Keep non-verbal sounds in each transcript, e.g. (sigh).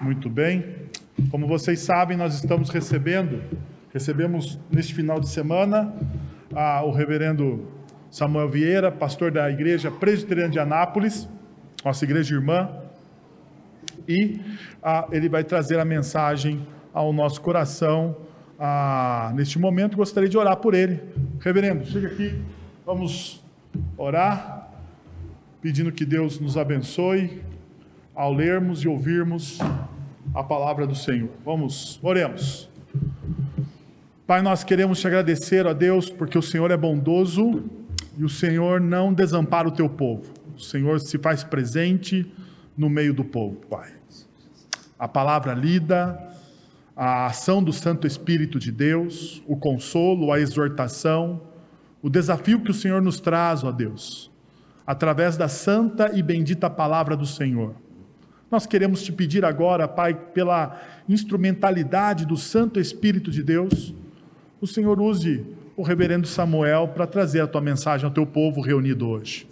Muito bem. Como vocês sabem, nós estamos recebendo, recebemos neste final de semana, a, o reverendo Samuel Vieira, pastor da igreja presbiteriana de Anápolis, nossa igreja irmã, e a, ele vai trazer a mensagem ao nosso coração. A, neste momento, gostaria de orar por ele. Reverendo, chega aqui, vamos orar, pedindo que Deus nos abençoe ao lermos e ouvirmos a palavra do Senhor. Vamos, oremos. Pai, nós queremos te agradecer, a Deus, porque o Senhor é bondoso e o Senhor não desampara o teu povo. O Senhor se faz presente no meio do povo, Pai. A palavra lida, a ação do Santo Espírito de Deus, o consolo, a exortação, o desafio que o Senhor nos traz, ó Deus, através da santa e bendita palavra do Senhor. Nós queremos te pedir agora, Pai, pela instrumentalidade do Santo Espírito de Deus, o Senhor use o reverendo Samuel para trazer a tua mensagem ao teu povo reunido hoje.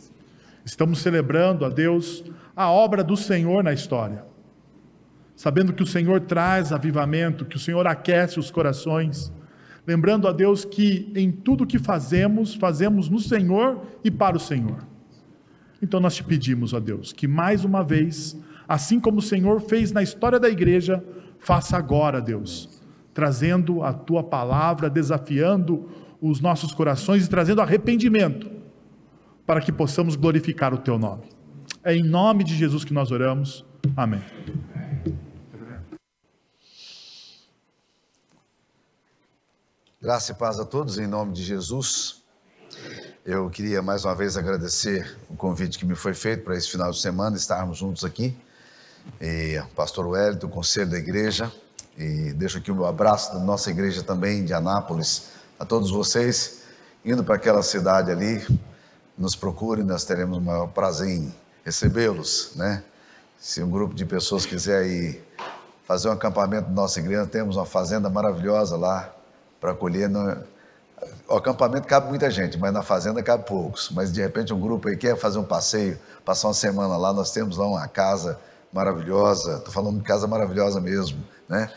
Estamos celebrando a Deus a obra do Senhor na história. Sabendo que o Senhor traz avivamento, que o Senhor aquece os corações, lembrando a Deus que em tudo que fazemos, fazemos no Senhor e para o Senhor. Então nós te pedimos, ó Deus, que mais uma vez assim como o Senhor fez na história da igreja, faça agora, Deus, trazendo a tua palavra, desafiando os nossos corações e trazendo arrependimento, para que possamos glorificar o teu nome. É em nome de Jesus que nós oramos. Amém. Graça e paz a todos, em nome de Jesus. Eu queria mais uma vez agradecer o convite que me foi feito para esse final de semana estarmos juntos aqui e pastor Wellington, conselho da igreja, e deixo aqui o meu abraço da nossa igreja também de Anápolis, a todos vocês, indo para aquela cidade ali, nos procurem, nós teremos o maior prazer em recebê-los, né? Se um grupo de pessoas quiser ir fazer um acampamento na nossa igreja, temos uma fazenda maravilhosa lá para acolher. No... O acampamento cabe muita gente, mas na fazenda cabe poucos. Mas de repente um grupo aí quer fazer um passeio, passar uma semana lá, nós temos lá uma casa maravilhosa, estou falando de casa maravilhosa mesmo, né?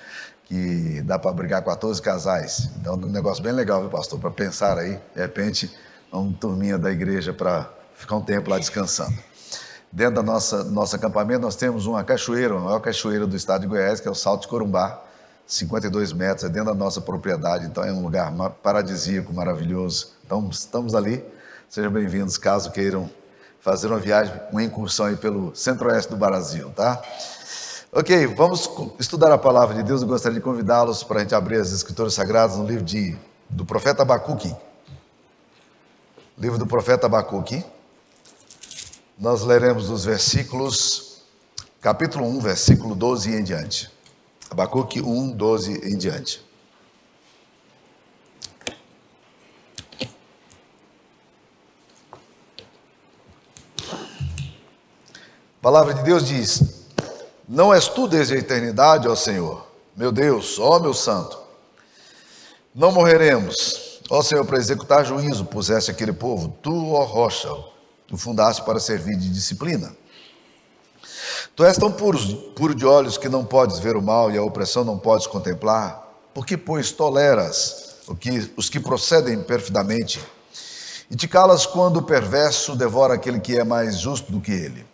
Que dá para brigar 14 casais. Então, um negócio bem legal, viu, pastor? Para pensar aí, de repente, uma turminha da igreja para ficar um tempo lá descansando. Dentro da nossa nosso acampamento, nós temos uma cachoeira, a maior cachoeira do estado de Goiás, que é o Salto de Corumbá, 52 metros, é dentro da nossa propriedade, então é um lugar paradisíaco, maravilhoso. Então, estamos ali. Sejam bem-vindos, caso queiram fazer uma viagem, uma incursão aí pelo centro-oeste do Brasil, tá? Ok, vamos estudar a palavra de Deus. Eu gostaria de convidá-los para a gente abrir as Escrituras Sagradas no livro de, do profeta Abacuque. Livro do profeta Abacuque. Nós leremos os versículos, capítulo 1, versículo 12 e em diante. Abacuque 1, 12 em diante. A palavra de Deus diz: Não és tu desde a eternidade, ó Senhor, meu Deus, ó meu santo. Não morreremos, ó Senhor, para executar juízo, puseste aquele povo, tu, ó rocha, o fundaste para servir de disciplina. Tu és tão puro, puro de olhos que não podes ver o mal e a opressão não podes contemplar, porque, pois, toleras que, os que procedem perfidamente e te calas quando o perverso devora aquele que é mais justo do que ele.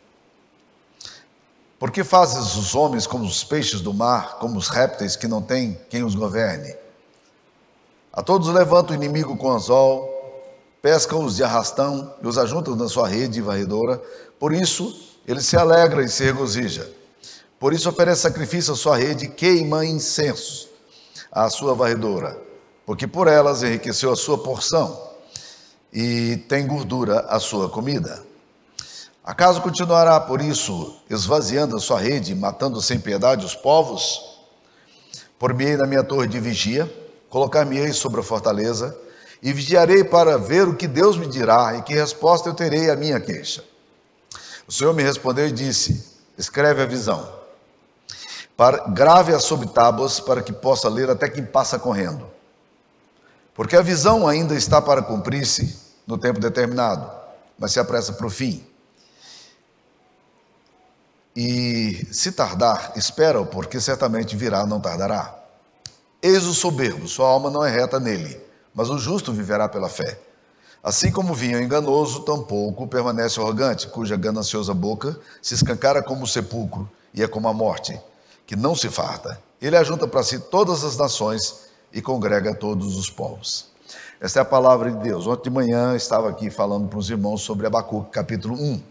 Por que fazes os homens como os peixes do mar, como os répteis que não têm quem os governe? A todos levanta o inimigo com anzol, pesca-os de arrastão e os ajunta na sua rede varredora. Por isso, ele se alegra e se regozija. Por isso, oferece sacrifício à sua rede, queima incenso à sua varredora, porque por elas enriqueceu a sua porção e tem gordura a sua comida. Acaso continuará, por isso, esvaziando a sua rede, matando sem piedade os povos? Por-me-ei na minha torre de vigia, colocar-me-ei sobre a fortaleza, e vigiarei para ver o que Deus me dirá e que resposta eu terei à minha queixa. O Senhor me respondeu e disse: Escreve a visão, para, grave-a sobre tábuas, para que possa ler até quem passa correndo. Porque a visão ainda está para cumprir-se no tempo determinado, mas se apressa para o fim. E se tardar, espera-o, porque certamente virá, não tardará. Eis o soberbo, sua alma não é reta nele, mas o justo viverá pela fé. Assim como vinho enganoso, tampouco permanece arrogante, cuja gananciosa boca se escancara como o sepulcro e é como a morte, que não se farta. Ele ajunta para si todas as nações e congrega todos os povos. Esta é a palavra de Deus. Ontem de manhã estava aqui falando para os irmãos sobre Abacuque, capítulo 1.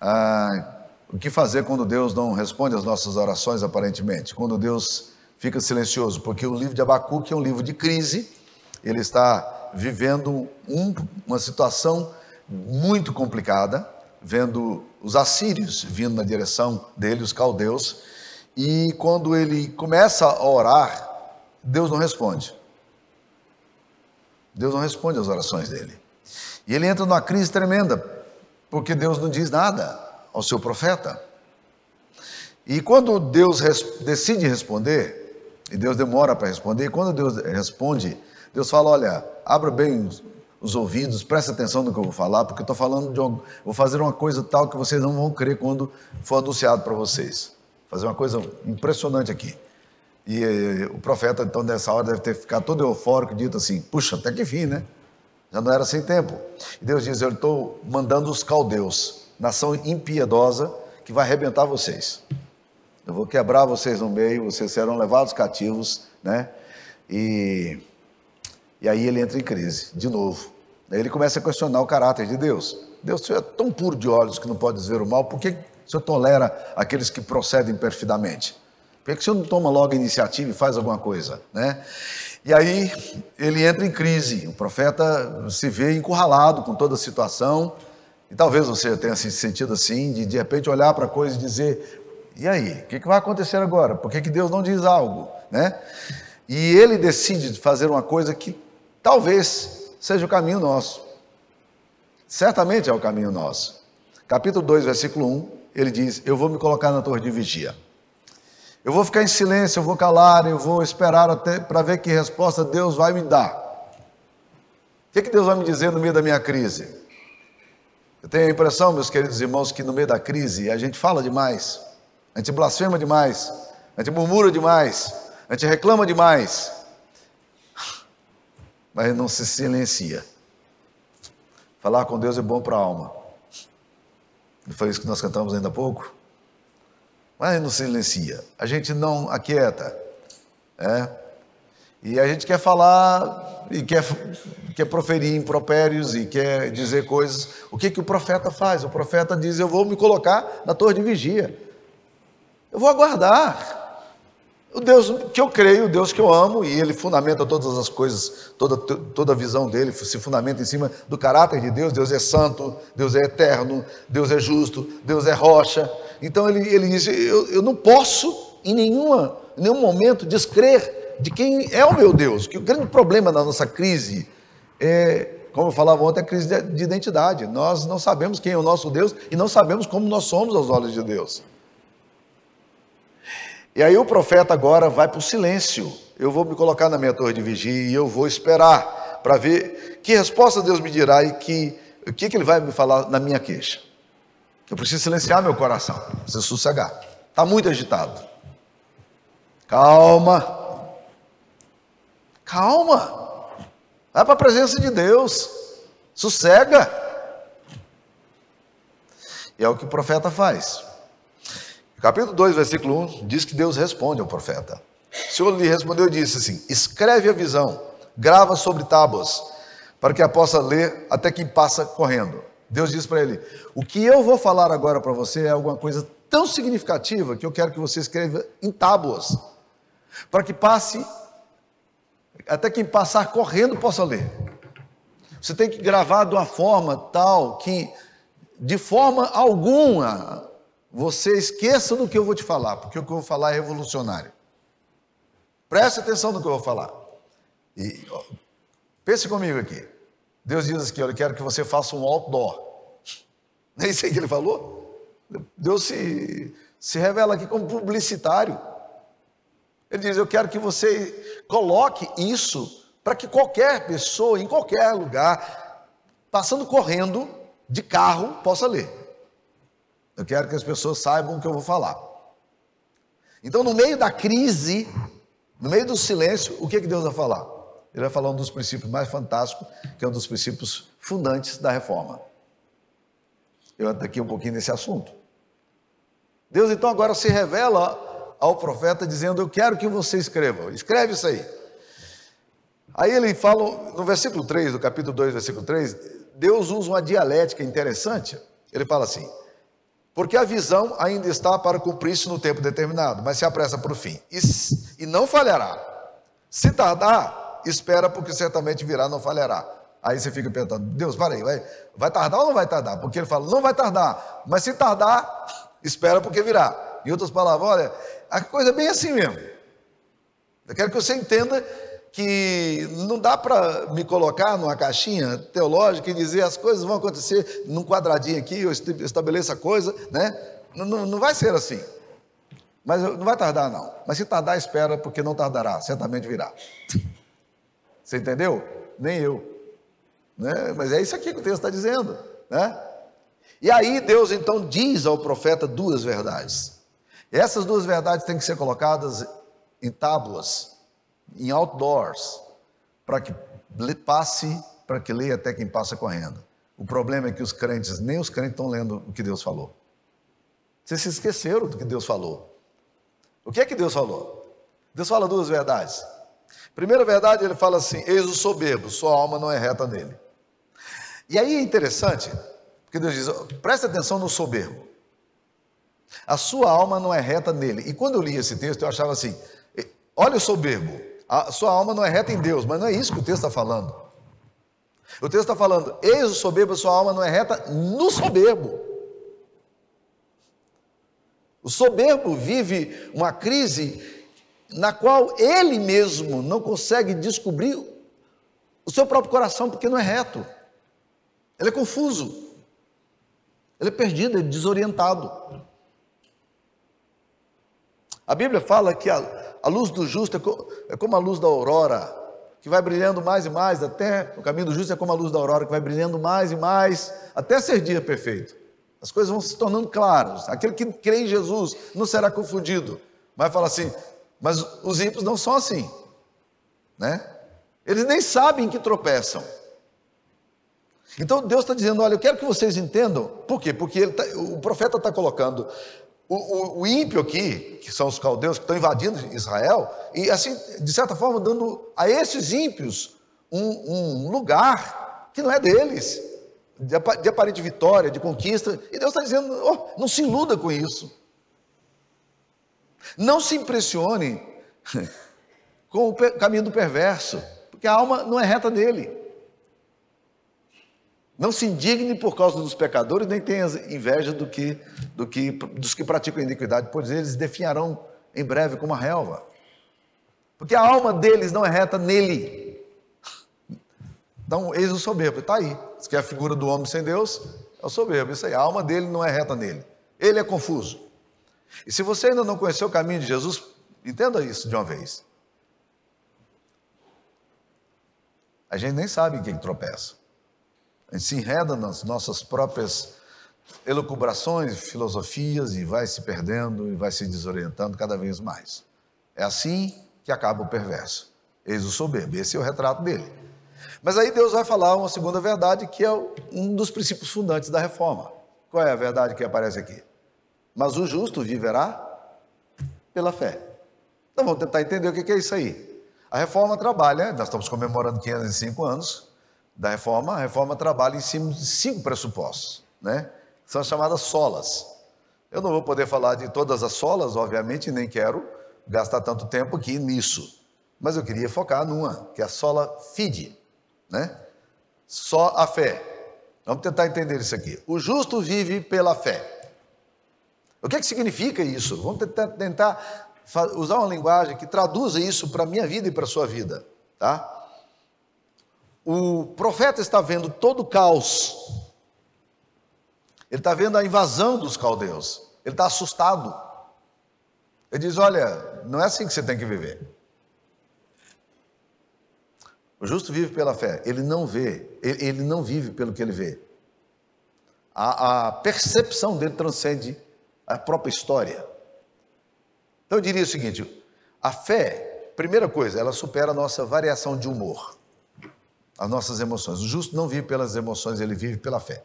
Ah, o que fazer quando Deus não responde às nossas orações, aparentemente? Quando Deus fica silencioso? Porque o livro de Abacuque é um livro de crise, ele está vivendo um, uma situação muito complicada, vendo os assírios vindo na direção dele, os caldeus, e quando ele começa a orar, Deus não responde. Deus não responde às orações dele. E ele entra numa crise tremenda, porque Deus não diz nada ao seu profeta. E quando Deus res decide responder, e Deus demora para responder, e quando Deus responde, Deus fala: Olha, abra bem os, os ouvidos, preste atenção no que eu vou falar, porque eu estou falando de um, vou fazer uma coisa tal que vocês não vão crer quando for anunciado para vocês. Fazer uma coisa impressionante aqui. E, e, o profeta, então, nessa hora, deve ter ficado todo eufórico, dito assim: puxa, até que fim, né? Já não era sem tempo. E Deus diz: Eu estou mandando os caldeus, nação impiedosa, que vai arrebentar vocês. Eu vou quebrar vocês no meio, vocês serão levados cativos, né? E, e aí ele entra em crise, de novo. Aí ele começa a questionar o caráter de Deus. Deus é tão puro de olhos que não pode ver o mal, por que o Senhor tolera aqueles que procedem perfidamente? Por que o senhor não toma logo a iniciativa e faz alguma coisa? Né? E aí ele entra em crise, o profeta se vê encurralado com toda a situação, e talvez você tenha se sentido assim, de de repente olhar para a coisa e dizer: e aí, o que, que vai acontecer agora? Por que, que Deus não diz algo? Né? E ele decide fazer uma coisa que talvez seja o caminho nosso. Certamente é o caminho nosso. Capítulo 2, versículo 1, ele diz: Eu vou me colocar na torre de vigia. Eu vou ficar em silêncio, eu vou calar, eu vou esperar até para ver que resposta Deus vai me dar. O que, que Deus vai me dizer no meio da minha crise? Eu tenho a impressão, meus queridos irmãos, que no meio da crise a gente fala demais, a gente blasfema demais, a gente murmura demais, a gente reclama demais, mas não se silencia. Falar com Deus é bom para a alma. Não foi isso que nós cantamos ainda há pouco? mas não silencia, a gente não aquieta. É? E a gente quer falar e quer, quer proferir impropérios e quer dizer coisas. O que, que o profeta faz? O profeta diz: Eu vou me colocar na torre de vigia. Eu vou aguardar. O Deus que eu creio, o Deus que eu amo, e ele fundamenta todas as coisas, toda, toda a visão dele se fundamenta em cima do caráter de Deus. Deus é santo, Deus é eterno, Deus é justo, Deus é rocha. Então ele, ele diz: eu, eu não posso em nenhuma, em nenhum momento descrer de quem é o meu Deus. Que o grande problema da nossa crise é, como eu falava ontem, a crise de, de identidade. Nós não sabemos quem é o nosso Deus e não sabemos como nós somos aos olhos de Deus. E aí o profeta agora vai para o silêncio. Eu vou me colocar na minha torre de vigia e eu vou esperar para ver que resposta Deus me dirá e que, o que, que ele vai me falar na minha queixa. Eu preciso silenciar meu coração, preciso sossegar. Está muito agitado. Calma. Calma. Vai para a presença de Deus. Sossega. E é o que o profeta faz. Capítulo 2, versículo 1 diz que Deus responde ao profeta. O Senhor lhe respondeu e disse assim: Escreve a visão, grava sobre tábuas, para que a possa ler até quem passa correndo. Deus diz para ele: O que eu vou falar agora para você é alguma coisa tão significativa que eu quero que você escreva em tábuas, para que passe, até quem passar correndo possa ler. Você tem que gravar de uma forma tal que, de forma alguma, você esqueça do que eu vou te falar, porque o que eu vou falar é revolucionário. Preste atenção no que eu vou falar. E pense comigo aqui. Deus diz assim: eu quero que você faça um outdoor. Não é isso aí que ele falou? Deus se, se revela aqui como publicitário. Ele diz: Eu quero que você coloque isso para que qualquer pessoa, em qualquer lugar, passando correndo de carro, possa ler. Eu quero que as pessoas saibam o que eu vou falar. Então, no meio da crise, no meio do silêncio, o que, que Deus vai falar? Ele vai falar um dos princípios mais fantásticos, que é um dos princípios fundantes da reforma. Eu entro aqui um pouquinho nesse assunto. Deus então agora se revela ao profeta dizendo: Eu quero que você escreva. Escreve isso aí. Aí ele fala, no versículo 3, do capítulo 2, versículo 3, Deus usa uma dialética interessante. Ele fala assim: Porque a visão ainda está para cumprir-se no tempo determinado, mas se apressa para o fim, e, e não falhará. Se tardar, espera, porque certamente virá, não falhará. Aí você fica perguntando, Deus, para aí, vai, vai tardar ou não vai tardar? Porque ele fala, não vai tardar, mas se tardar, (laughs) espera porque virá. Em outras palavras, olha, a coisa é bem assim mesmo. Eu quero que você entenda que não dá para me colocar numa caixinha teológica e dizer as coisas vão acontecer num quadradinho aqui, eu estabeleço a coisa, né? Não, não, não vai ser assim. Mas não vai tardar, não. Mas se tardar, espera, porque não tardará, certamente virá. (laughs) Você entendeu? Nem eu. Né? Mas é isso aqui que o texto está dizendo. Né? E aí Deus então diz ao profeta duas verdades. Essas duas verdades têm que ser colocadas em tábuas, em outdoors, para que passe, para que leia até quem passa correndo. O problema é que os crentes, nem os crentes estão lendo o que Deus falou. Vocês se esqueceram do que Deus falou. O que é que Deus falou? Deus fala duas verdades. Primeira verdade, ele fala assim: Eis o soberbo, sua alma não é reta nele. E aí é interessante, porque Deus diz: presta atenção no soberbo. A sua alma não é reta nele. E quando eu li esse texto, eu achava assim: olha o soberbo, a sua alma não é reta em Deus, mas não é isso que o texto está falando. O texto está falando: eis o soberbo, a sua alma não é reta no soberbo. O soberbo vive uma crise na qual ele mesmo não consegue descobrir o seu próprio coração, porque não é reto. Ele é confuso. Ele é perdido, ele é desorientado. A Bíblia fala que a, a luz do justo é, co, é como a luz da aurora, que vai brilhando mais e mais, até o caminho do justo é como a luz da aurora, que vai brilhando mais e mais, até ser dia perfeito. As coisas vão se tornando claras. Aquele que crê em Jesus não será confundido. Vai falar assim, mas os ímpios não são assim, né? Eles nem sabem que tropeçam. Então Deus está dizendo: olha, eu quero que vocês entendam. Por quê? Porque tá, o profeta está colocando o, o, o, ímpio aqui, que são os caldeus que estão invadindo Israel, e assim, de certa forma, dando a esses ímpios um, um lugar que não é deles, de, de, aparente vitória, de conquista. E Deus está dizendo: oh, não se iluda com isso. Não se impressione (laughs) com o caminho do perverso, porque a alma não é reta nele. Não se indigne por causa dos pecadores, nem tenha inveja do que, do que, dos que praticam iniquidade, pois eles definharão em breve como a relva. Porque a alma deles não é reta nele. Então, eis o soberbo, está aí. Diz que é a figura do homem sem Deus é o soberbo. Isso aí, a alma dele não é reta nele. Ele é confuso. E se você ainda não conheceu o caminho de Jesus, entenda isso de uma vez. A gente nem sabe em quem tropeça. A gente se enreda nas nossas próprias elucubrações, filosofias e vai se perdendo e vai se desorientando cada vez mais. É assim que acaba o perverso. Eis o soberbo, esse é o retrato dele. Mas aí Deus vai falar uma segunda verdade que é um dos princípios fundantes da reforma. Qual é a verdade que aparece aqui? Mas o justo viverá pela fé. Então vamos tentar entender o que é isso aí. A reforma trabalha, nós estamos comemorando 505 anos, da reforma, a reforma trabalha em cima de cinco pressupostos, né? São chamadas solas. Eu não vou poder falar de todas as solas, obviamente, nem quero gastar tanto tempo aqui nisso. Mas eu queria focar numa, que é a sola fide, né? Só a fé. Vamos tentar entender isso aqui. O justo vive pela fé. O que, é que significa isso? Vamos tentar, tentar usar uma linguagem que traduza isso para a minha vida e para a sua vida, tá? O profeta está vendo todo o caos. Ele está vendo a invasão dos caldeus. Ele está assustado. Ele diz: Olha, não é assim que você tem que viver. O justo vive pela fé. Ele não vê, ele, não vive pelo que ele vê. a, a percepção dele transcende a própria história. Então eu diria o seguinte: a fé, primeira coisa, ela supera a nossa variação de humor, as nossas emoções. O justo não vive pelas emoções, ele vive pela fé.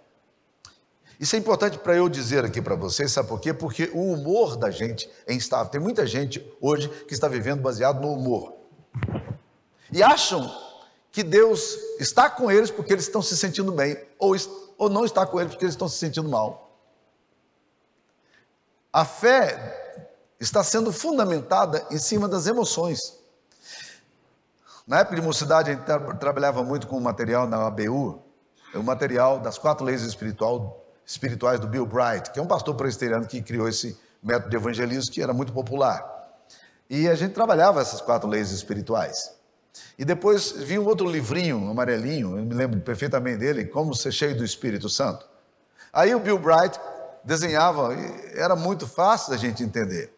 Isso é importante para eu dizer aqui para vocês, sabe por quê? Porque o humor da gente é instável. Tem muita gente hoje que está vivendo baseado no humor. E acham que Deus está com eles porque eles estão se sentindo bem, ou, ou não está com eles porque eles estão se sentindo mal. A fé está sendo fundamentada em cima das emoções. Na época de mocidade, a gente tra trabalhava muito com o material na ABU, o material das quatro leis espiritual, espirituais do Bill Bright, que é um pastor presbiteriano que criou esse método de evangelismo que era muito popular. E a gente trabalhava essas quatro leis espirituais. E depois vi um outro livrinho, amarelinho, eu me lembro perfeitamente dele, Como Ser Cheio do Espírito Santo. Aí o Bill Bright desenhava, era muito fácil da gente entender.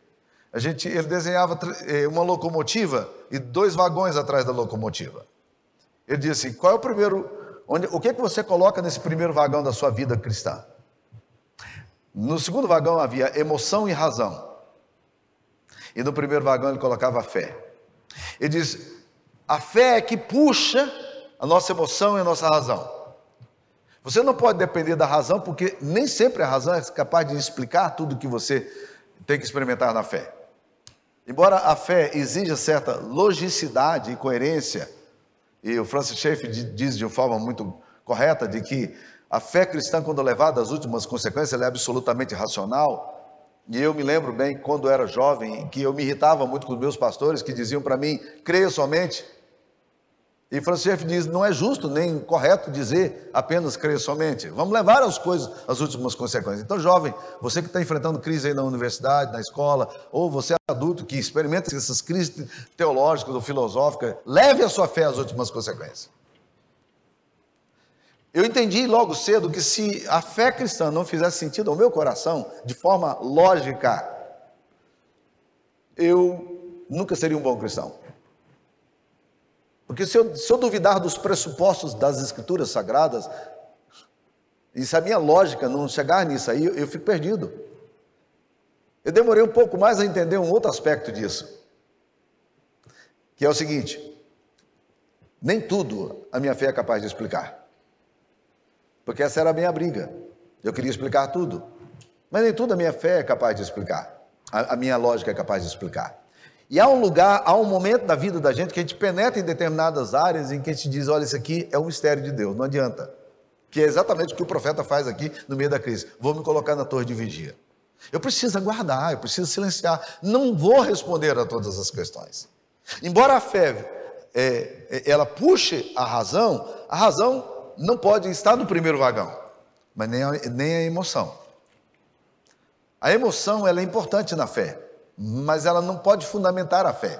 A gente, ele desenhava eh, uma locomotiva e dois vagões atrás da locomotiva. Ele disse assim: qual é o primeiro, onde, o que, é que você coloca nesse primeiro vagão da sua vida cristã? No segundo vagão havia emoção e razão. E no primeiro vagão ele colocava a fé. Ele diz: a fé é que puxa a nossa emoção e a nossa razão. Você não pode depender da razão, porque nem sempre a razão é capaz de explicar tudo que você tem que experimentar na fé. Embora a fé exija certa logicidade e coerência, e o Francis Schaeffer diz de uma forma muito correta de que a fé cristã, quando levada às últimas consequências, é absolutamente racional. E eu me lembro bem, quando era jovem, que eu me irritava muito com os meus pastores que diziam para mim: creia somente. E Francisco diz: não é justo nem correto dizer apenas crer somente. Vamos levar as coisas às últimas consequências. Então, jovem, você que está enfrentando crise aí na universidade, na escola, ou você é adulto que experimenta essas crises teológicas ou filosóficas, leve a sua fé às últimas consequências. Eu entendi logo cedo que se a fé cristã não fizesse sentido ao meu coração, de forma lógica, eu nunca seria um bom cristão. Porque se eu, se eu duvidar dos pressupostos das escrituras sagradas, e se a minha lógica não chegar nisso aí, eu, eu fico perdido. Eu demorei um pouco mais a entender um outro aspecto disso, que é o seguinte: nem tudo a minha fé é capaz de explicar, porque essa era a minha briga. Eu queria explicar tudo, mas nem tudo a minha fé é capaz de explicar, a, a minha lógica é capaz de explicar. E há um lugar, há um momento da vida da gente que a gente penetra em determinadas áreas em que a gente diz: olha, isso aqui é um mistério de Deus, não adianta. Que é exatamente o que o profeta faz aqui no meio da crise. Vou me colocar na torre de vigia. Eu preciso aguardar, eu preciso silenciar. Não vou responder a todas as questões. Embora a fé é, é ela puxe a razão, a razão não pode estar no primeiro vagão, mas nem a, nem a emoção. A emoção ela é importante na fé mas ela não pode fundamentar a fé.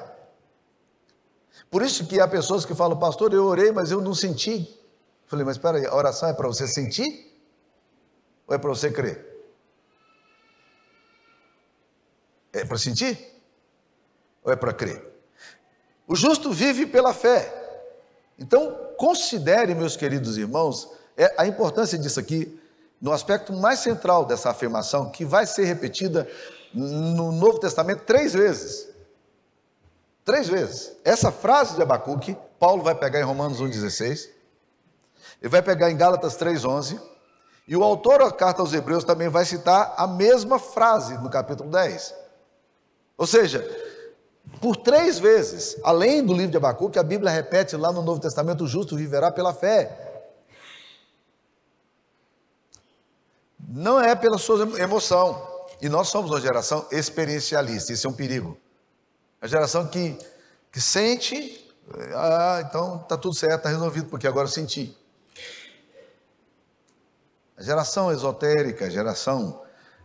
Por isso que há pessoas que falam, pastor, eu orei, mas eu não senti. Falei, mas espera aí, a oração é para você sentir? Ou é para você crer? É para sentir? Ou é para crer? O justo vive pela fé. Então, considere, meus queridos irmãos, é a importância disso aqui no aspecto mais central dessa afirmação, que vai ser repetida no Novo Testamento três vezes. Três vezes. Essa frase de Abacuque, Paulo vai pegar em Romanos 1,16, ele vai pegar em Gálatas 3,11, e o autor da carta aos Hebreus também vai citar a mesma frase no capítulo 10. Ou seja, por três vezes, além do livro de Abacuque, a Bíblia repete lá no Novo Testamento: o justo viverá pela fé. Não é pela sua emoção. E nós somos uma geração experiencialista, isso é um perigo. A geração que, que sente, ah, então está tudo certo, está resolvido, porque agora eu senti. A geração esotérica, a geração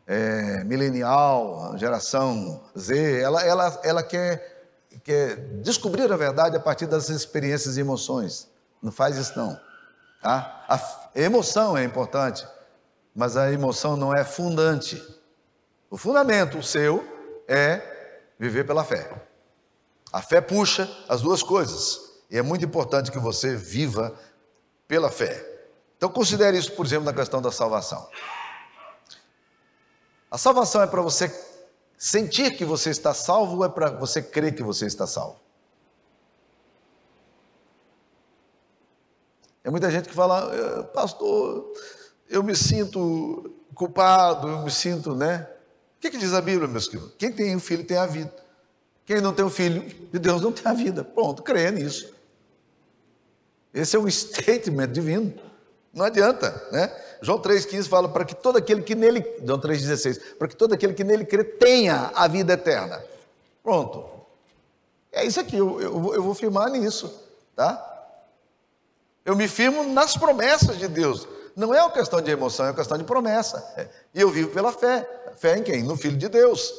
é, milenial, a geração Z, ela, ela, ela quer, quer descobrir a verdade a partir das experiências e emoções. Não faz isso não. Tá? A emoção é importante, mas a emoção não é fundante. O fundamento seu é viver pela fé. A fé puxa as duas coisas. E é muito importante que você viva pela fé. Então considere isso, por exemplo, na questão da salvação. A salvação é para você sentir que você está salvo ou é para você crer que você está salvo? É muita gente que fala, eh, pastor, eu me sinto culpado, eu me sinto, né? Que, que diz a Bíblia, meus queridos? Quem tem o um filho tem a vida. Quem não tem o um filho de Deus não tem a vida. Pronto, creia nisso. Esse é um (laughs) statement divino. Não adianta, né? João 3,15 fala para que todo aquele que nele, João 3,16, para que todo aquele que nele crê tenha a vida eterna. Pronto. É isso aqui, eu, eu, eu vou firmar nisso, tá? Eu me firmo nas promessas de Deus. Não é uma questão de emoção, é uma questão de promessa. E eu vivo pela fé. Fé em quem? No Filho de Deus.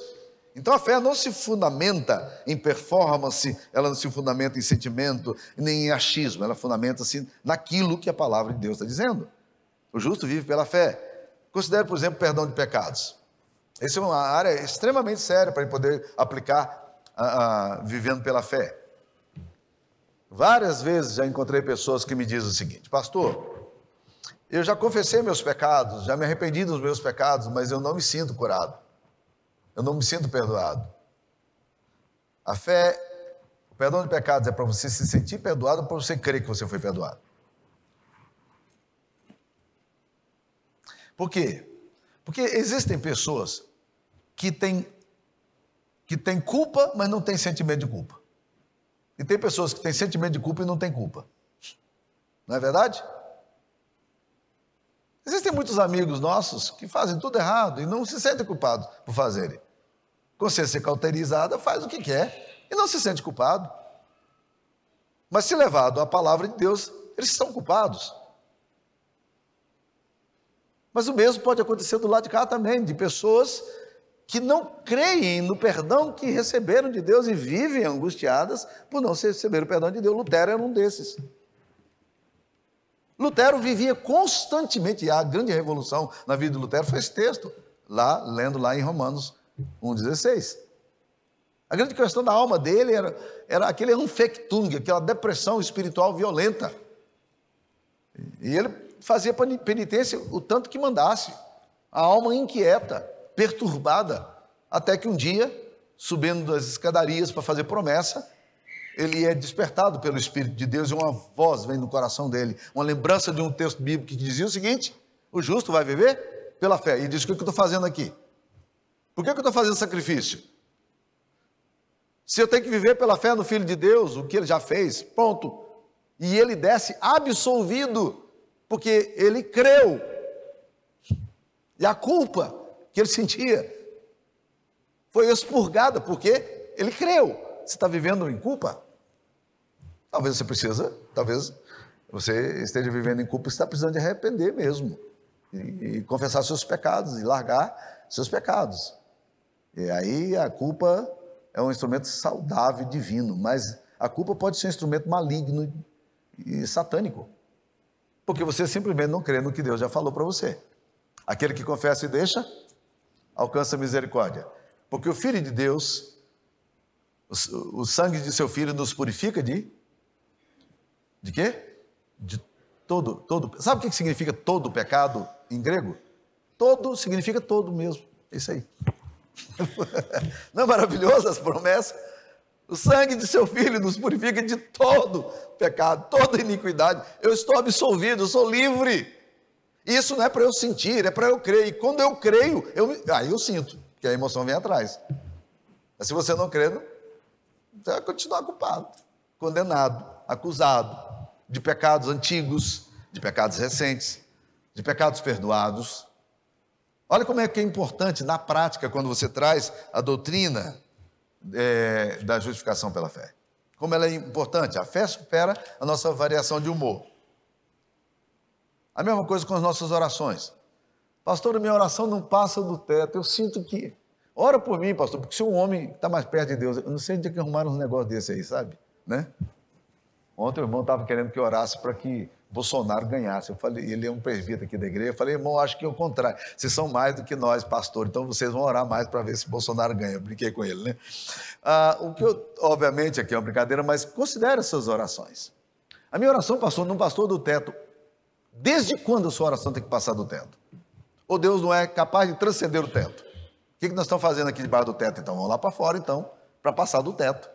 Então a fé não se fundamenta em performance, ela não se fundamenta em sentimento, nem em achismo, ela fundamenta-se naquilo que a palavra de Deus está dizendo. O justo vive pela fé. Considere, por exemplo, perdão de pecados. Essa é uma área extremamente séria para poder aplicar a, a, vivendo pela fé. Várias vezes já encontrei pessoas que me dizem o seguinte: Pastor, eu já confessei meus pecados, já me arrependi dos meus pecados, mas eu não me sinto curado. Eu não me sinto perdoado. A fé, o perdão de pecados é para você se sentir perdoado para você crer que você foi perdoado. Por quê? Porque existem pessoas que têm, que têm culpa, mas não têm sentimento de culpa. E tem pessoas que têm sentimento de culpa e não têm culpa. Não é verdade? Existem muitos amigos nossos que fazem tudo errado e não se sentem culpados por fazerem. Consciência cauterizada faz o que quer e não se sente culpado. Mas se levado à palavra de Deus, eles são culpados. Mas o mesmo pode acontecer do lado de cá também, de pessoas que não creem no perdão que receberam de Deus e vivem angustiadas por não receber o perdão de Deus. Lutero era um desses. Lutero vivia constantemente, e a grande revolução na vida de Lutero foi esse texto, lá, lendo lá em Romanos 1,16. A grande questão da alma dele era, era aquele anfectung, aquela depressão espiritual violenta. E ele fazia penitência o tanto que mandasse. A alma inquieta perturbada, até que um dia, subindo das escadarias para fazer promessa, ele é despertado pelo Espírito de Deus e uma voz vem no coração dele, uma lembrança de um texto bíblico que dizia o seguinte: o justo vai viver pela fé. E diz: o que eu estou fazendo aqui? Por que eu estou fazendo sacrifício? Se eu tenho que viver pela fé no Filho de Deus, o que ele já fez, ponto. E ele desce absolvido, porque ele creu. E a culpa que ele sentia foi expurgada, porque ele creu. Você está vivendo em culpa? Talvez você precisa, talvez você esteja vivendo em culpa e está precisando de arrepender mesmo. E, e confessar seus pecados e largar seus pecados. E aí a culpa é um instrumento saudável, divino, mas a culpa pode ser um instrumento maligno e satânico. Porque você simplesmente não crê no que Deus já falou para você. Aquele que confessa e deixa, alcança misericórdia. Porque o Filho de Deus, o, o sangue de seu Filho nos purifica de. De quê? De todo, todo. Sabe o que significa todo pecado em grego? Todo significa todo mesmo. É isso aí. (laughs) Não é maravilhoso as promessas? O sangue de seu filho nos purifica de todo pecado, toda iniquidade. Eu estou absolvido, eu sou livre. Isso não é para eu sentir, é para eu crer. E quando eu creio, eu, aí eu sinto, que a emoção vem atrás. Mas se você não crer, você vai continuar culpado, condenado, acusado de pecados antigos, de pecados recentes, de pecados perdoados. Olha como é que é importante na prática quando você traz a doutrina é, da justificação pela fé. Como ela é importante. A fé supera a nossa variação de humor. A mesma coisa com as nossas orações. Pastor, minha oração não passa do teto. Eu sinto que. Ora por mim, pastor, porque se um homem está mais perto de Deus, eu não sei onde é que arrumaram uns negócios desse aí, sabe? Né? Ontem o irmão estava querendo que eu orasse para que Bolsonaro ganhasse. Eu falei, ele é um presbítero aqui da igreja. Eu falei, irmão, acho que é o contrário. Vocês são mais do que nós, pastor, então vocês vão orar mais para ver se Bolsonaro ganha. Eu brinquei com ele, né? Ah, o que eu, obviamente, aqui é uma brincadeira, mas considere as suas orações. A minha oração, pastor, não passou do teto Desde quando a sua oração tem que passar do teto? Ou Deus não é capaz de transcender o teto? que, que nós estamos fazendo aqui debaixo do teto? Então, vamos lá para fora, então, para passar do teto.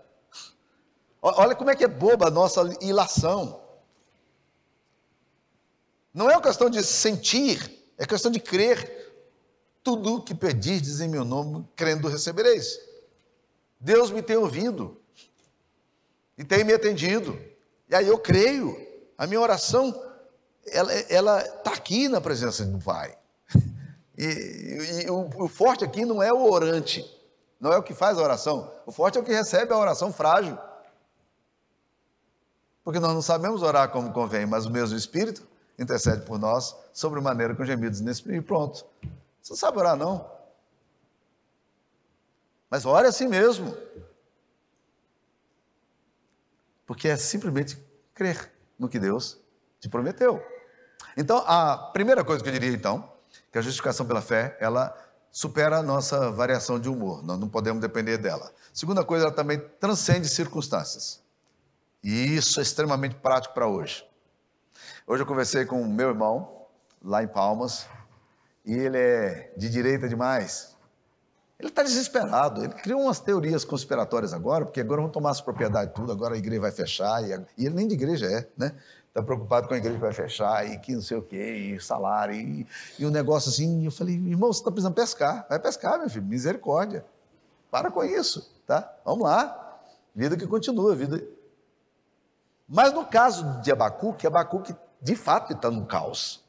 Olha como é que é boba a nossa ilação. Não é uma questão de sentir, é questão de crer. Tudo que pedis em meu nome, crendo recebereis. Deus me tem ouvido e tem me atendido. E aí eu creio. A minha oração, ela está aqui na presença do Pai. E, e, e o, o, forte aqui não é o orante, não é o que faz a oração. O forte é o que recebe a oração frágil. Porque nós não sabemos orar como convém, mas o mesmo Espírito intercede por nós sobre maneira com gemidos nesse e pronto. Você não sabe orar, não. Mas ore assim mesmo. Porque é simplesmente crer no que Deus te prometeu. Então, a primeira coisa que eu diria, então, que a justificação pela fé, ela supera a nossa variação de humor, nós não podemos depender dela. Segunda coisa, ela também transcende circunstâncias. E isso é extremamente prático para hoje. Hoje eu conversei com o meu irmão, lá em Palmas, e ele é de direita demais. Ele está desesperado, ele criou umas teorias conspiratórias agora, porque agora vão tomar as propriedades tudo, agora a igreja vai fechar, e, ele nem de igreja é, né? está preocupado com a igreja que vai fechar e que não sei o quê, e salário, e, e um negócio assim. Eu falei, irmão, você está precisando pescar. Vai pescar, meu filho, misericórdia. Para com isso, tá? Vamos lá. Vida que continua, vida. Mas no caso de Abacuque, Abacuque de fato está no caos.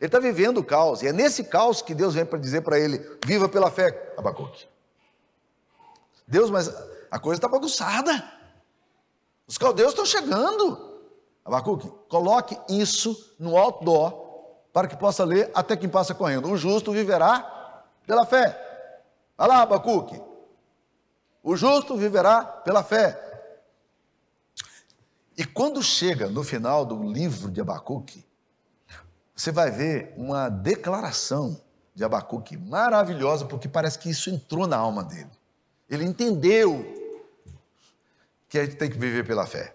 Ele está vivendo o caos, e é nesse caos que Deus vem para dizer para ele: viva pela fé, Abacuque. Deus, mas a coisa está bagunçada. Os caldeus estão chegando. Abacuque, coloque isso no outdoor para que possa ler até quem passa correndo. O justo viverá pela fé. Vai lá, Abacuque. O justo viverá pela fé. E quando chega no final do livro de Abacuque, você vai ver uma declaração de Abacuque maravilhosa, porque parece que isso entrou na alma dele. Ele entendeu que a gente tem que viver pela fé.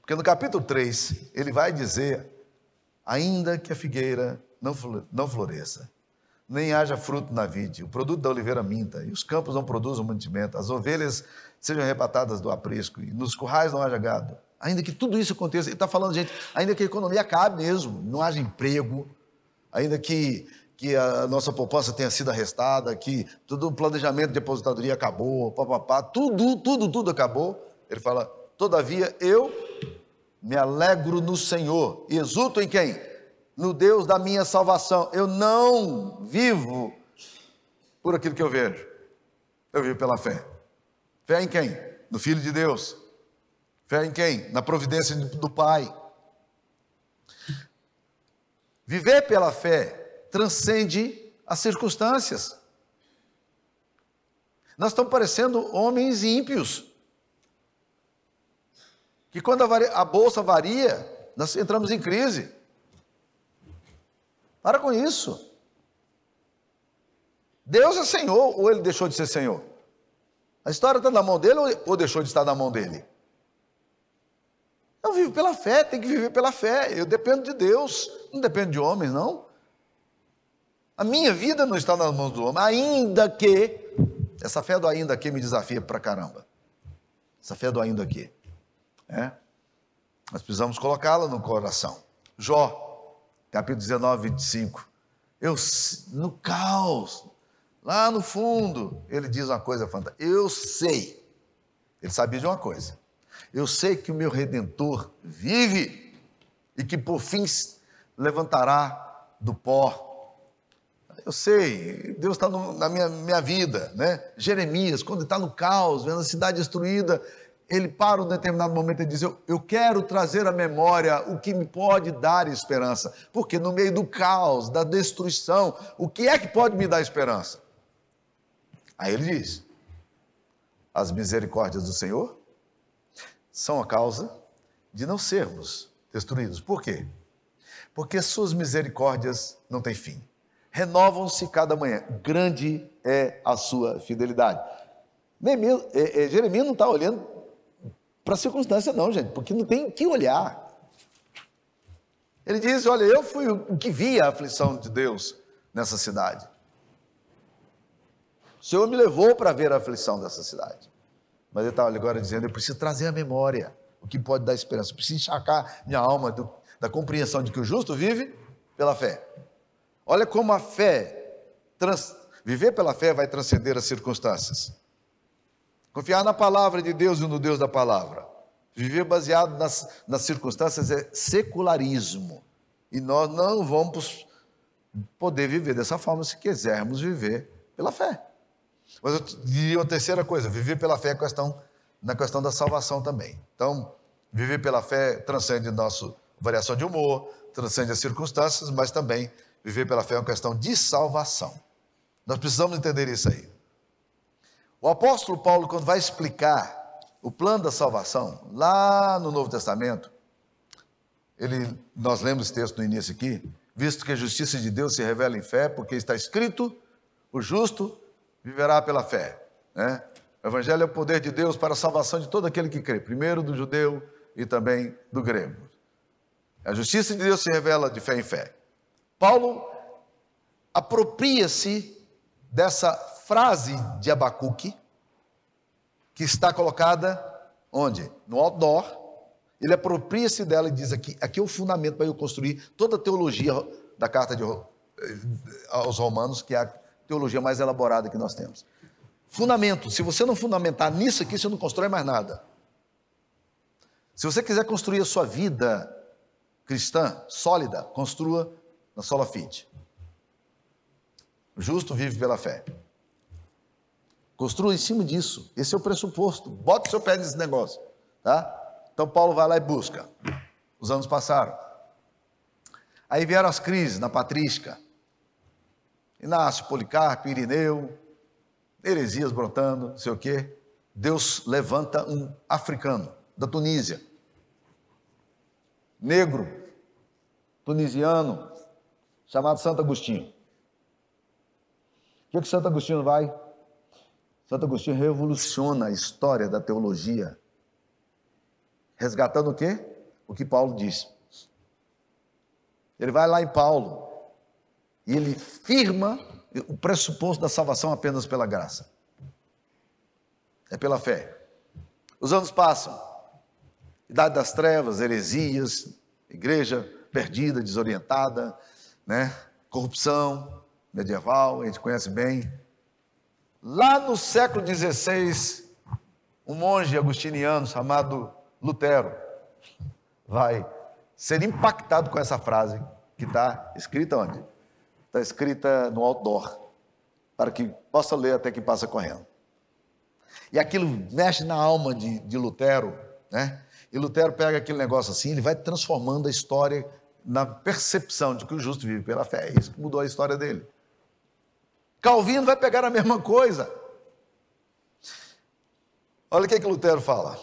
Porque no capítulo 3, ele vai dizer: ainda que a figueira não floresça, nem haja fruto na vide, o produto da oliveira minta, e os campos não produzam mantimento, as ovelhas sejam arrebatadas do aprisco, e nos currais não haja gado. Ainda que tudo isso aconteça, ele está falando, gente, ainda que a economia acabe mesmo, não haja emprego, ainda que, que a nossa poupança tenha sido arrestada, que todo o planejamento de aposentadoria acabou, papapá, tudo, tudo, tudo acabou. Ele fala, todavia eu me alegro no Senhor. E exulto em quem? No Deus da minha salvação. Eu não vivo por aquilo que eu vejo. Eu vivo pela fé. Fé em quem? No Filho de Deus. Fé em quem? Na providência do Pai. Viver pela fé transcende as circunstâncias. Nós estamos parecendo homens ímpios que quando a, a bolsa varia, nós entramos em crise. Para com isso. Deus é Senhor ou ele deixou de ser Senhor? A história está na mão dele ou deixou de estar na mão dele? Eu vivo pela fé, tem que viver pela fé. Eu dependo de Deus, não dependo de homens, não. A minha vida não está nas mãos do homem, ainda que. Essa fé do ainda que me desafia para caramba. Essa fé do ainda que. É? Nós precisamos colocá-la no coração. Jó, capítulo 19, 25. Eu, no caos, lá no fundo, ele diz uma coisa fantástica. Eu sei, ele sabia de uma coisa. Eu sei que o meu redentor vive e que por fim levantará do pó. Eu sei, Deus está na minha, minha vida, né? Jeremias, quando está no caos, vendo a cidade destruída, ele para um determinado momento e diz: eu, eu quero trazer à memória o que me pode dar esperança. Porque no meio do caos, da destruição, o que é que pode me dar esperança? Aí ele diz: as misericórdias do Senhor são a causa de não sermos destruídos. Por quê? Porque suas misericórdias não têm fim. Renovam-se cada manhã. Grande é a sua fidelidade. É, é, Jeremias não está olhando para a circunstância, não, gente, porque não tem o que olhar. Ele diz: Olha, eu fui o que vi a aflição de Deus nessa cidade. Senhor me levou para ver a aflição dessa cidade. Mas ele estava agora dizendo: eu preciso trazer a memória, o que pode dar esperança. Eu preciso enxacar minha alma do, da compreensão de que o justo vive pela fé. Olha como a fé, trans, viver pela fé vai transcender as circunstâncias. Confiar na palavra de Deus e no Deus da palavra. Viver baseado nas, nas circunstâncias é secularismo. E nós não vamos poder viver dessa forma se quisermos viver pela fé. Mas eu diria uma terceira coisa: viver pela fé é questão, na questão da salvação também. Então, viver pela fé transcende nossa variação de humor, transcende as circunstâncias, mas também viver pela fé é uma questão de salvação. Nós precisamos entender isso aí. O apóstolo Paulo, quando vai explicar o plano da salvação, lá no Novo Testamento, ele, nós lemos esse texto no início aqui, visto que a justiça de Deus se revela em fé, porque está escrito: o justo viverá pela fé. Né? O Evangelho é o poder de Deus para a salvação de todo aquele que crê, primeiro do judeu e também do grego. A justiça de Deus se revela de fé em fé. Paulo apropria-se dessa frase de Abacuque, que está colocada onde? No outdoor. Ele apropria-se dela e diz aqui, aqui é o fundamento para eu construir toda a teologia da carta de, eh, aos romanos, que é a teologia mais elaborada que nós temos. Fundamento, se você não fundamentar nisso aqui, você não constrói mais nada. Se você quiser construir a sua vida cristã sólida, construa na sola fide. O justo vive pela fé. Construa em cima disso. Esse é o pressuposto. Bota o seu pé nesse negócio. Tá? Então Paulo vai lá e busca. Os anos passaram. Aí vieram as crises na patrística. Inácio, Policarpo, Irineu, heresias brotando, não sei o quê. Deus levanta um africano da Tunísia, negro, tunisiano, chamado Santo Agostinho. O que, que Santo Agostinho vai? Santo Agostinho revoluciona a história da teologia, resgatando o quê? O que Paulo disse. Ele vai lá em Paulo e ele firma o pressuposto da salvação apenas pela graça. É pela fé. Os anos passam. Idade das trevas, heresias, igreja perdida, desorientada, né? corrupção medieval, a gente conhece bem. Lá no século XVI, um monge agustiniano chamado Lutero vai ser impactado com essa frase que está escrita onde? Está escrita no outdoor, para que possa ler até que passa correndo. E aquilo mexe na alma de, de Lutero, né? E Lutero pega aquele negócio assim, ele vai transformando a história na percepção de que o justo vive pela fé. É isso que mudou a história dele. Calvino vai pegar a mesma coisa. Olha o que, é que Lutero fala.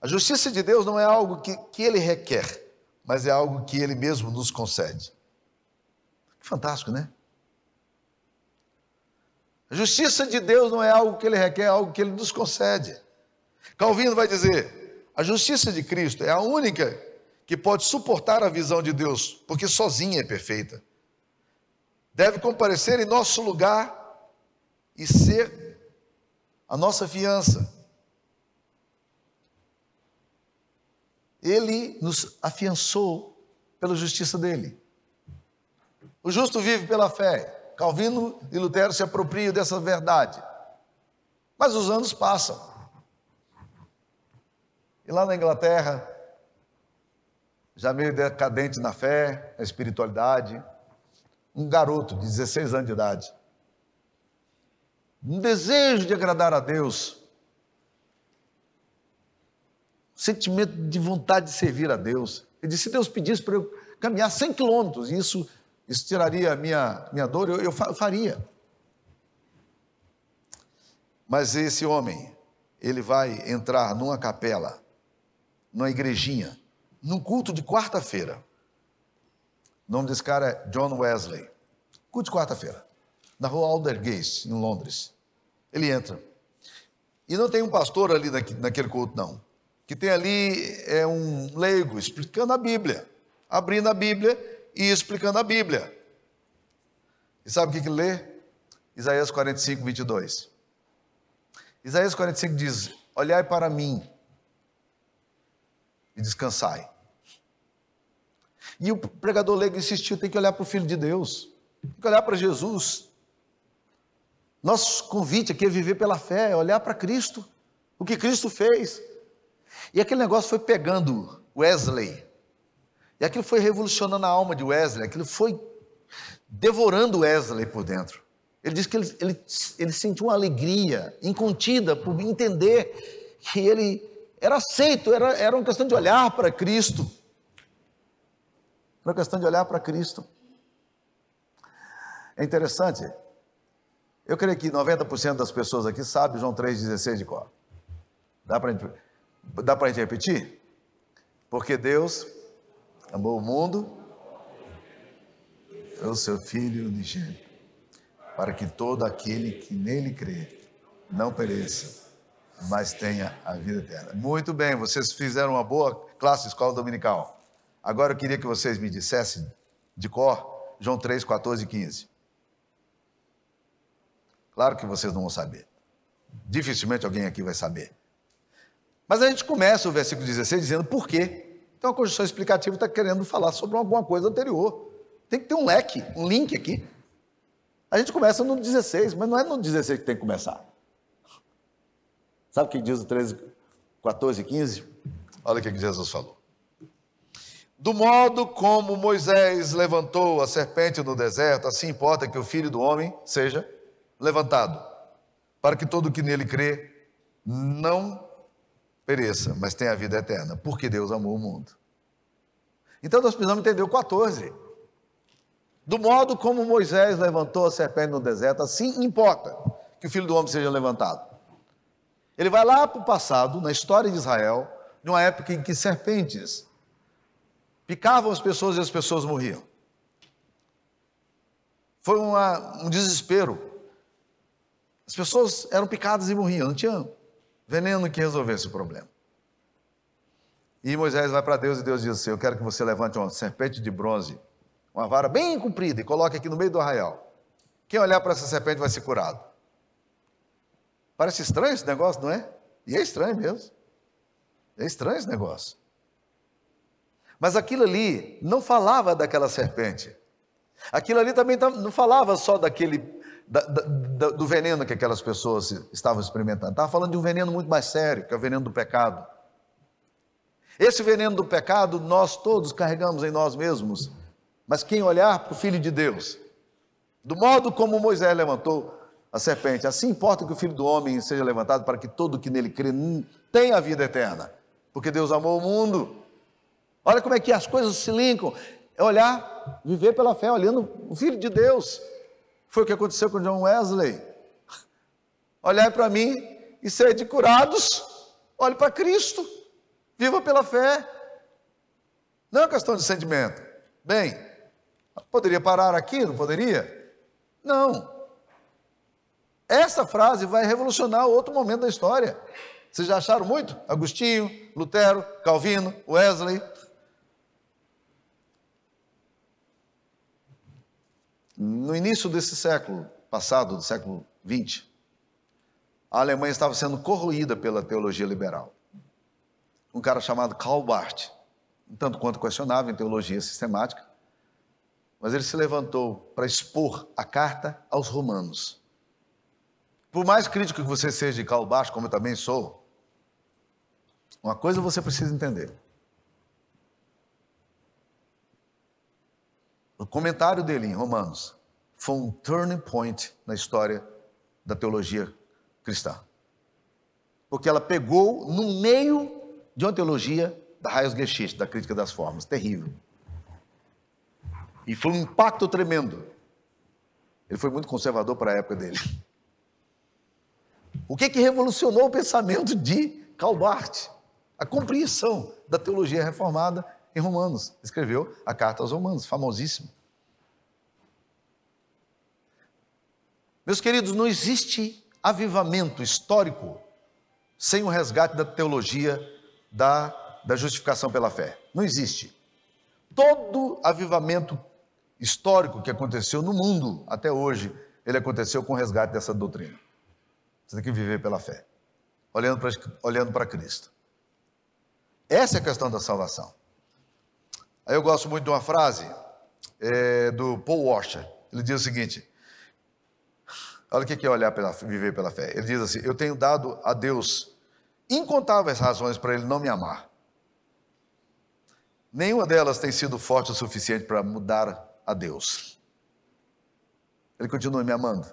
A justiça de Deus não é algo que, que ele requer, mas é algo que ele mesmo nos concede. Fantástico, né? A justiça de Deus não é algo que ele requer, é algo que ele nos concede. Calvino vai dizer: a justiça de Cristo é a única que pode suportar a visão de Deus, porque sozinha é perfeita deve comparecer em nosso lugar e ser a nossa fiança. Ele nos afiançou pela justiça dele. O justo vive pela fé. Calvino e Lutero se apropriam dessa verdade. Mas os anos passam. E lá na Inglaterra, já meio decadente na fé, na espiritualidade, um garoto de 16 anos de idade. Um desejo de agradar a Deus. Um sentimento de vontade de servir a Deus. Ele disse: se Deus pedisse para eu caminhar 100 quilômetros, isso, isso tiraria a minha, minha dor, eu, eu faria. Mas esse homem, ele vai entrar numa capela, numa igrejinha, num culto de quarta-feira. O nome desse cara é John Wesley. Culto de quarta-feira, na rua Aldergate, em Londres. Ele entra. E não tem um pastor ali naquele culto, não. Que tem ali é um leigo explicando a Bíblia, abrindo a Bíblia e explicando a Bíblia. E sabe o que, que lê? Isaías 45, 22. Isaías 45 diz: Olhai para mim e descansai. E o pregador leigo insistiu: tem que olhar para o Filho de Deus, tem que olhar para Jesus. Nosso convite aqui é viver pela fé, é olhar para Cristo, o que Cristo fez. E aquele negócio foi pegando Wesley, e aquilo foi revolucionando a alma de Wesley, aquilo foi devorando Wesley por dentro. Ele diz que ele, ele, ele sentiu uma alegria incontida por entender que ele era aceito, era, era uma questão de olhar para Cristo. Era uma questão de olhar para Cristo. É interessante. Eu creio que 90% das pessoas aqui sabem João 3,16 de cor. Dá para a gente repetir? Porque Deus amou o mundo, é o seu Filho unigênito para que todo aquele que nele crê não pereça, mas tenha a vida eterna. Muito bem, vocês fizeram uma boa classe escola dominical. Agora eu queria que vocês me dissessem de cor João 3, 14 e 15. Claro que vocês não vão saber. Dificilmente alguém aqui vai saber. Mas a gente começa o versículo 16 dizendo por quê. Então a construção explicativa está querendo falar sobre alguma coisa anterior. Tem que ter um leque, um link aqui. A gente começa no 16, mas não é no 16 que tem que começar. Sabe o que diz o 13, 14 e 15? Olha o que Jesus falou. Do modo como Moisés levantou a serpente no deserto, assim importa que o filho do homem seja levantado, para que todo que nele crê não pereça, mas tenha a vida eterna, porque Deus amou o mundo. Então nós precisamos entender o 14. Do modo como Moisés levantou a serpente no deserto, assim importa que o filho do homem seja levantado. Ele vai lá para o passado, na história de Israel, de uma época em que serpentes picavam as pessoas e as pessoas morriam. Foi uma, um desespero. As pessoas eram picadas e morriam, não tinha veneno que resolvesse o problema. E Moisés vai para Deus e Deus diz assim: Eu quero que você levante uma serpente de bronze uma vara bem comprida e coloque aqui no meio do arraial. Quem olhar para essa serpente vai ser curado. Parece estranho esse negócio, não é? E é estranho mesmo. É estranho esse negócio. Mas aquilo ali não falava daquela serpente. Aquilo ali também não falava só daquele da, da, do veneno que aquelas pessoas estavam experimentando. Estava falando de um veneno muito mais sério, que é o veneno do pecado. Esse veneno do pecado nós todos carregamos em nós mesmos mas quem olhar para o Filho de Deus, do modo como Moisés levantou a serpente, assim importa que o Filho do Homem seja levantado para que todo que nele crê tenha a vida eterna, porque Deus amou o mundo. Olha como é que as coisas se linkam. É olhar, viver pela fé, olhando o Filho de Deus. Foi o que aconteceu com John Wesley. Olhar para mim e ser de curados. Olhe para Cristo. Viva pela fé. Não é questão de sentimento. Bem, Poderia parar aqui, não poderia? Não. Essa frase vai revolucionar outro momento da história. Vocês já acharam muito? Agostinho, Lutero, Calvino, Wesley. No início desse século passado, do século XX, a Alemanha estava sendo corroída pela teologia liberal. Um cara chamado Karl Barth, um tanto quanto questionável em teologia sistemática, mas ele se levantou para expor a carta aos romanos. Por mais crítico que você seja de Karl Barth, como eu também sou, uma coisa você precisa entender. O comentário dele em Romanos foi um turning point na história da teologia cristã. Porque ela pegou no meio de uma teologia da Heilsgeschichte, da crítica das formas, terrível. E foi um impacto tremendo. Ele foi muito conservador para a época dele. O que que revolucionou o pensamento de Karl? A compreensão da teologia reformada em Romanos. Escreveu a carta aos Romanos, famosíssimo. Meus queridos, não existe avivamento histórico sem o resgate da teologia da, da justificação pela fé. Não existe. Todo avivamento histórico que aconteceu no mundo até hoje ele aconteceu com o resgate dessa doutrina. Você tem que viver pela fé, olhando para olhando para Cristo. Essa é a questão da salvação. Aí eu gosto muito de uma frase é, do Paul Washer. Ele diz o seguinte: olha o que é olhar pela, viver pela fé. Ele diz assim: Eu tenho dado a Deus incontáveis razões para Ele não me amar. Nenhuma delas tem sido forte o suficiente para mudar a Deus. Ele continua me amando.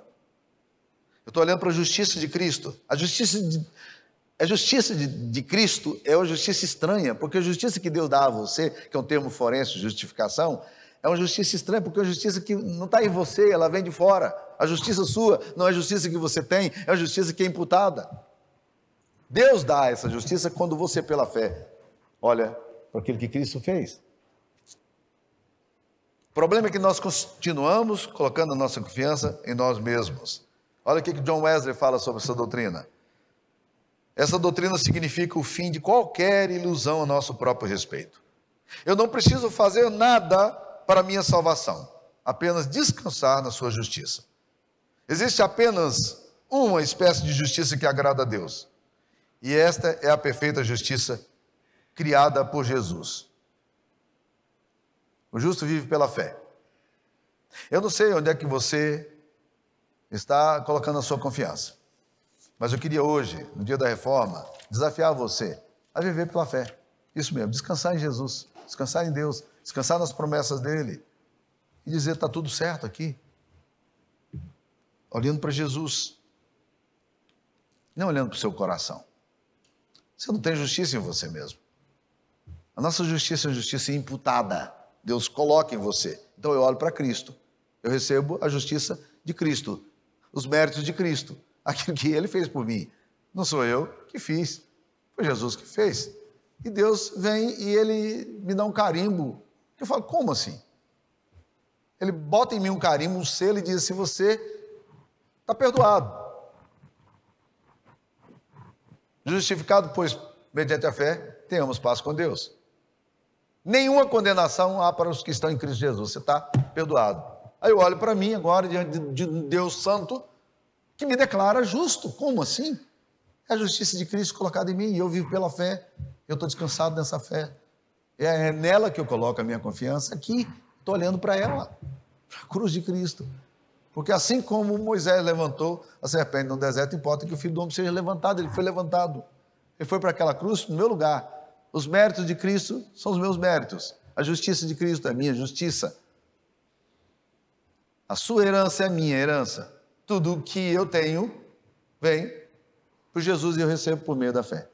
Eu estou olhando para a justiça de Cristo. A justiça de, a justiça de, de, Cristo é uma justiça estranha, porque a justiça que Deus dá a você, que é um termo forense, justificação, é uma justiça estranha, porque é uma justiça que não está em você, ela vem de fora. A justiça sua não é a justiça que você tem, é a justiça que é imputada. Deus dá essa justiça quando você, pela fé, olha para aquilo que Cristo fez. O problema é que nós continuamos colocando a nossa confiança em nós mesmos. Olha o que John Wesley fala sobre essa doutrina. Essa doutrina significa o fim de qualquer ilusão a nosso próprio respeito. Eu não preciso fazer nada para minha salvação, apenas descansar na sua justiça. Existe apenas uma espécie de justiça que agrada a Deus, e esta é a perfeita justiça criada por Jesus. O justo vive pela fé. Eu não sei onde é que você está colocando a sua confiança, mas eu queria hoje, no dia da reforma, desafiar você a viver pela fé. Isso mesmo, descansar em Jesus, descansar em Deus, descansar nas promessas dele e dizer: está tudo certo aqui. Olhando para Jesus, não olhando para o seu coração. Você não tem justiça em você mesmo. A nossa justiça é justiça imputada. Deus coloca em você. Então eu olho para Cristo. Eu recebo a justiça de Cristo, os méritos de Cristo, aquilo que ele fez por mim. Não sou eu que fiz, foi Jesus que fez. E Deus vem e ele me dá um carimbo. Eu falo, como assim? Ele bota em mim um carimbo, um selo e diz assim: você está perdoado. Justificado, pois, mediante a fé, tenhamos paz com Deus. Nenhuma condenação há para os que estão em Cristo Jesus. Você está perdoado. Aí eu olho para mim agora, diante de Deus Santo, que me declara justo. Como assim? É a justiça de Cristo colocada em mim e eu vivo pela fé. Eu estou descansado nessa fé. É nela que eu coloco a minha confiança. Aqui, estou olhando para ela, a cruz de Cristo. Porque assim como Moisés levantou a serpente no deserto, importa que o filho do homem seja levantado. Ele foi levantado. Ele foi para aquela cruz no meu lugar. Os méritos de Cristo são os meus méritos. A justiça de Cristo é minha justiça. A sua herança é minha herança. Tudo que eu tenho vem por Jesus e eu recebo por meio da fé.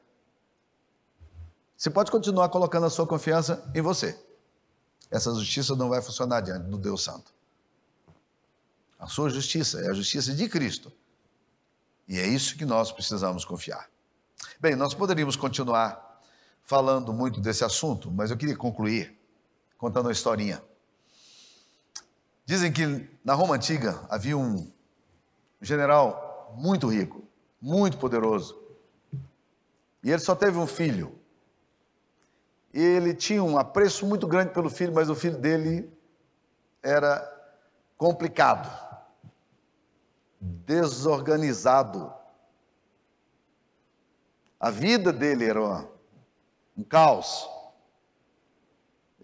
Você pode continuar colocando a sua confiança em você. Essa justiça não vai funcionar diante do Deus Santo. A sua justiça é a justiça de Cristo. E é isso que nós precisamos confiar. Bem, nós poderíamos continuar falando muito desse assunto, mas eu queria concluir contando uma historinha. Dizem que na Roma antiga havia um general muito rico, muito poderoso. E ele só teve um filho. E ele tinha um apreço muito grande pelo filho, mas o filho dele era complicado, desorganizado. A vida dele era um caos.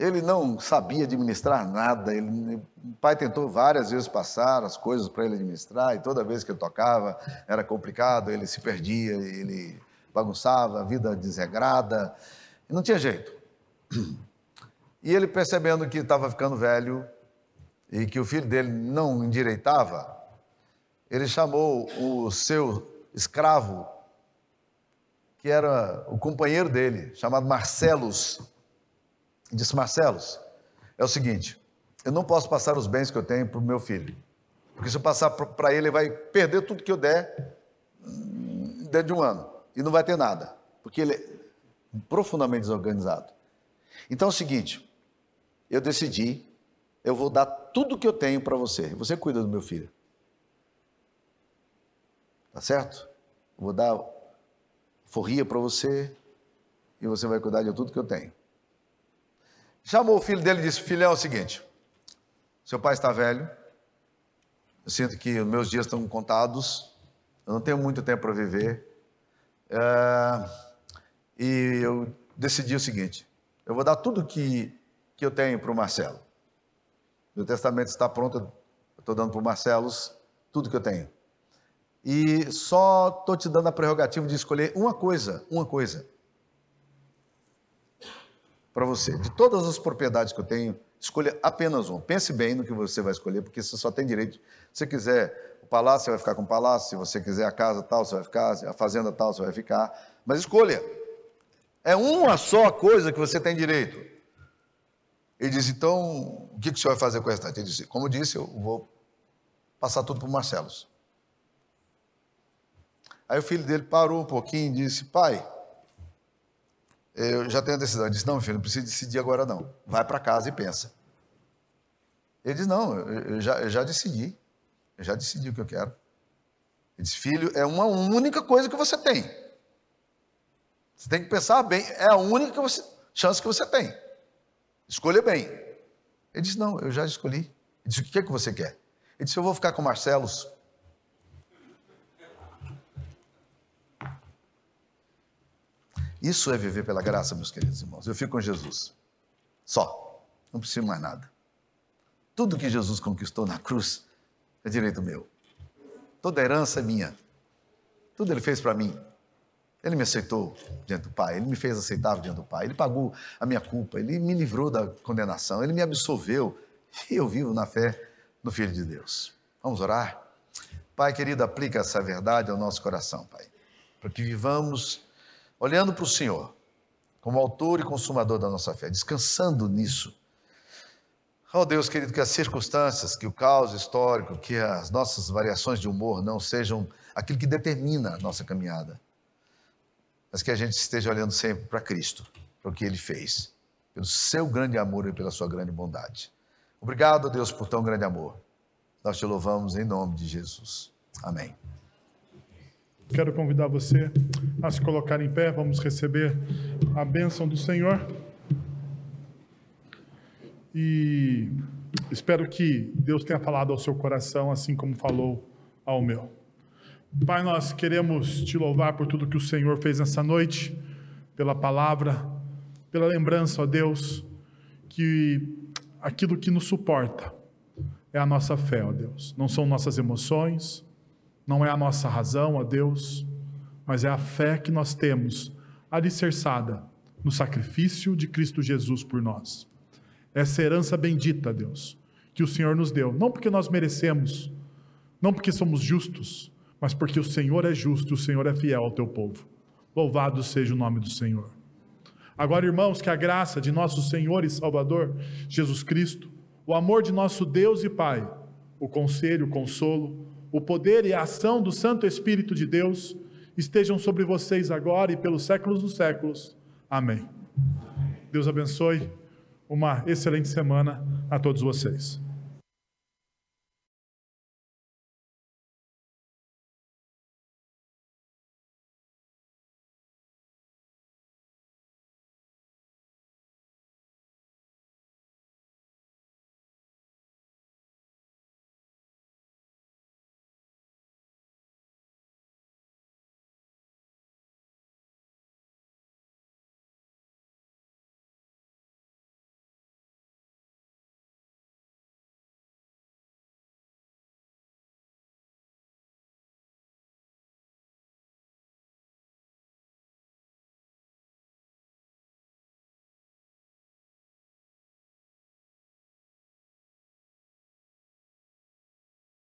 Ele não sabia administrar nada. Ele, o pai tentou várias vezes passar as coisas para ele administrar, e toda vez que ele tocava era complicado, ele se perdia, ele bagunçava, a vida desregrada, não tinha jeito. E ele percebendo que estava ficando velho e que o filho dele não endireitava, ele chamou o seu escravo que era o companheiro dele, chamado Marcelos. Disse: Marcelos, é o seguinte, eu não posso passar os bens que eu tenho para o meu filho, porque se eu passar para ele, ele vai perder tudo que eu der hum, dentro de um ano e não vai ter nada, porque ele é profundamente desorganizado. Então é o seguinte, eu decidi, eu vou dar tudo que eu tenho para você, você cuida do meu filho. Tá certo? Vou dar forria para você e você vai cuidar de tudo que eu tenho. Chamou o filho dele e disse: Filhão, é o seguinte, seu pai está velho, Eu sinto que os meus dias estão contados, eu não tenho muito tempo para viver. É, e eu decidi o seguinte: eu vou dar tudo que, que eu tenho para o Marcelo. Meu testamento está pronto, eu estou dando para o Marcelo tudo que eu tenho. E só estou te dando a prerrogativa de escolher uma coisa, uma coisa. Para você. De todas as propriedades que eu tenho, escolha apenas uma. Pense bem no que você vai escolher, porque você só tem direito. Se você quiser o palácio, você vai ficar com o palácio. Se você quiser a casa tal, você vai ficar. A fazenda tal, você vai ficar. Mas escolha. É uma só coisa que você tem direito. Ele diz, então, o que, o senhor vai fazer com essa Ele disse, como eu disse, eu vou passar tudo para o Marcelo. Aí o filho dele parou um pouquinho e disse, pai, eu já tenho a decisão. Ele disse, não, filho, não precisa decidir agora não. Vai para casa e pensa. Ele disse, não, eu já, eu já decidi. Eu já decidi o que eu quero. Ele disse, filho, é uma única coisa que você tem. Você tem que pensar bem, é a única que você, chance que você tem. Escolha bem. Ele disse: Não, eu já escolhi. Ele disse: O que é que você quer? Ele disse: Eu vou ficar com Marcelos. Isso é viver pela graça, meus queridos irmãos. Eu fico com Jesus. Só. Não preciso mais nada. Tudo que Jesus conquistou na cruz é direito meu. Toda herança é minha. Tudo ele fez para mim. Ele me aceitou diante do Pai, ele me fez aceitável diante do Pai, ele pagou a minha culpa, ele me livrou da condenação, ele me absolveu e eu vivo na fé no Filho de Deus. Vamos orar? Pai querido, aplica essa verdade ao nosso coração, Pai, para que vivamos olhando para o Senhor como autor e consumador da nossa fé, descansando nisso. Oh Deus querido, que as circunstâncias, que o caos histórico, que as nossas variações de humor não sejam aquilo que determina a nossa caminhada mas que a gente esteja olhando sempre para Cristo, para o que Ele fez, pelo seu grande amor e pela sua grande bondade. Obrigado, Deus, por tão grande amor. Nós te louvamos em nome de Jesus. Amém. Quero convidar você a se colocar em pé, vamos receber a bênção do Senhor. E espero que Deus tenha falado ao seu coração, assim como falou ao meu. Pai, nós queremos te louvar por tudo que o Senhor fez nessa noite, pela palavra, pela lembrança, ó Deus, que aquilo que nos suporta é a nossa fé, ó Deus. Não são nossas emoções, não é a nossa razão, ó Deus, mas é a fé que nós temos alicerçada no sacrifício de Cristo Jesus por nós. Essa herança bendita, Deus, que o Senhor nos deu, não porque nós merecemos, não porque somos justos, mas porque o Senhor é justo, o Senhor é fiel ao teu povo. Louvado seja o nome do Senhor. Agora, irmãos, que a graça de nosso Senhor e Salvador Jesus Cristo, o amor de nosso Deus e Pai, o conselho, o consolo, o poder e a ação do Santo Espírito de Deus estejam sobre vocês agora e pelos séculos dos séculos. Amém. Deus abençoe. Uma excelente semana a todos vocês.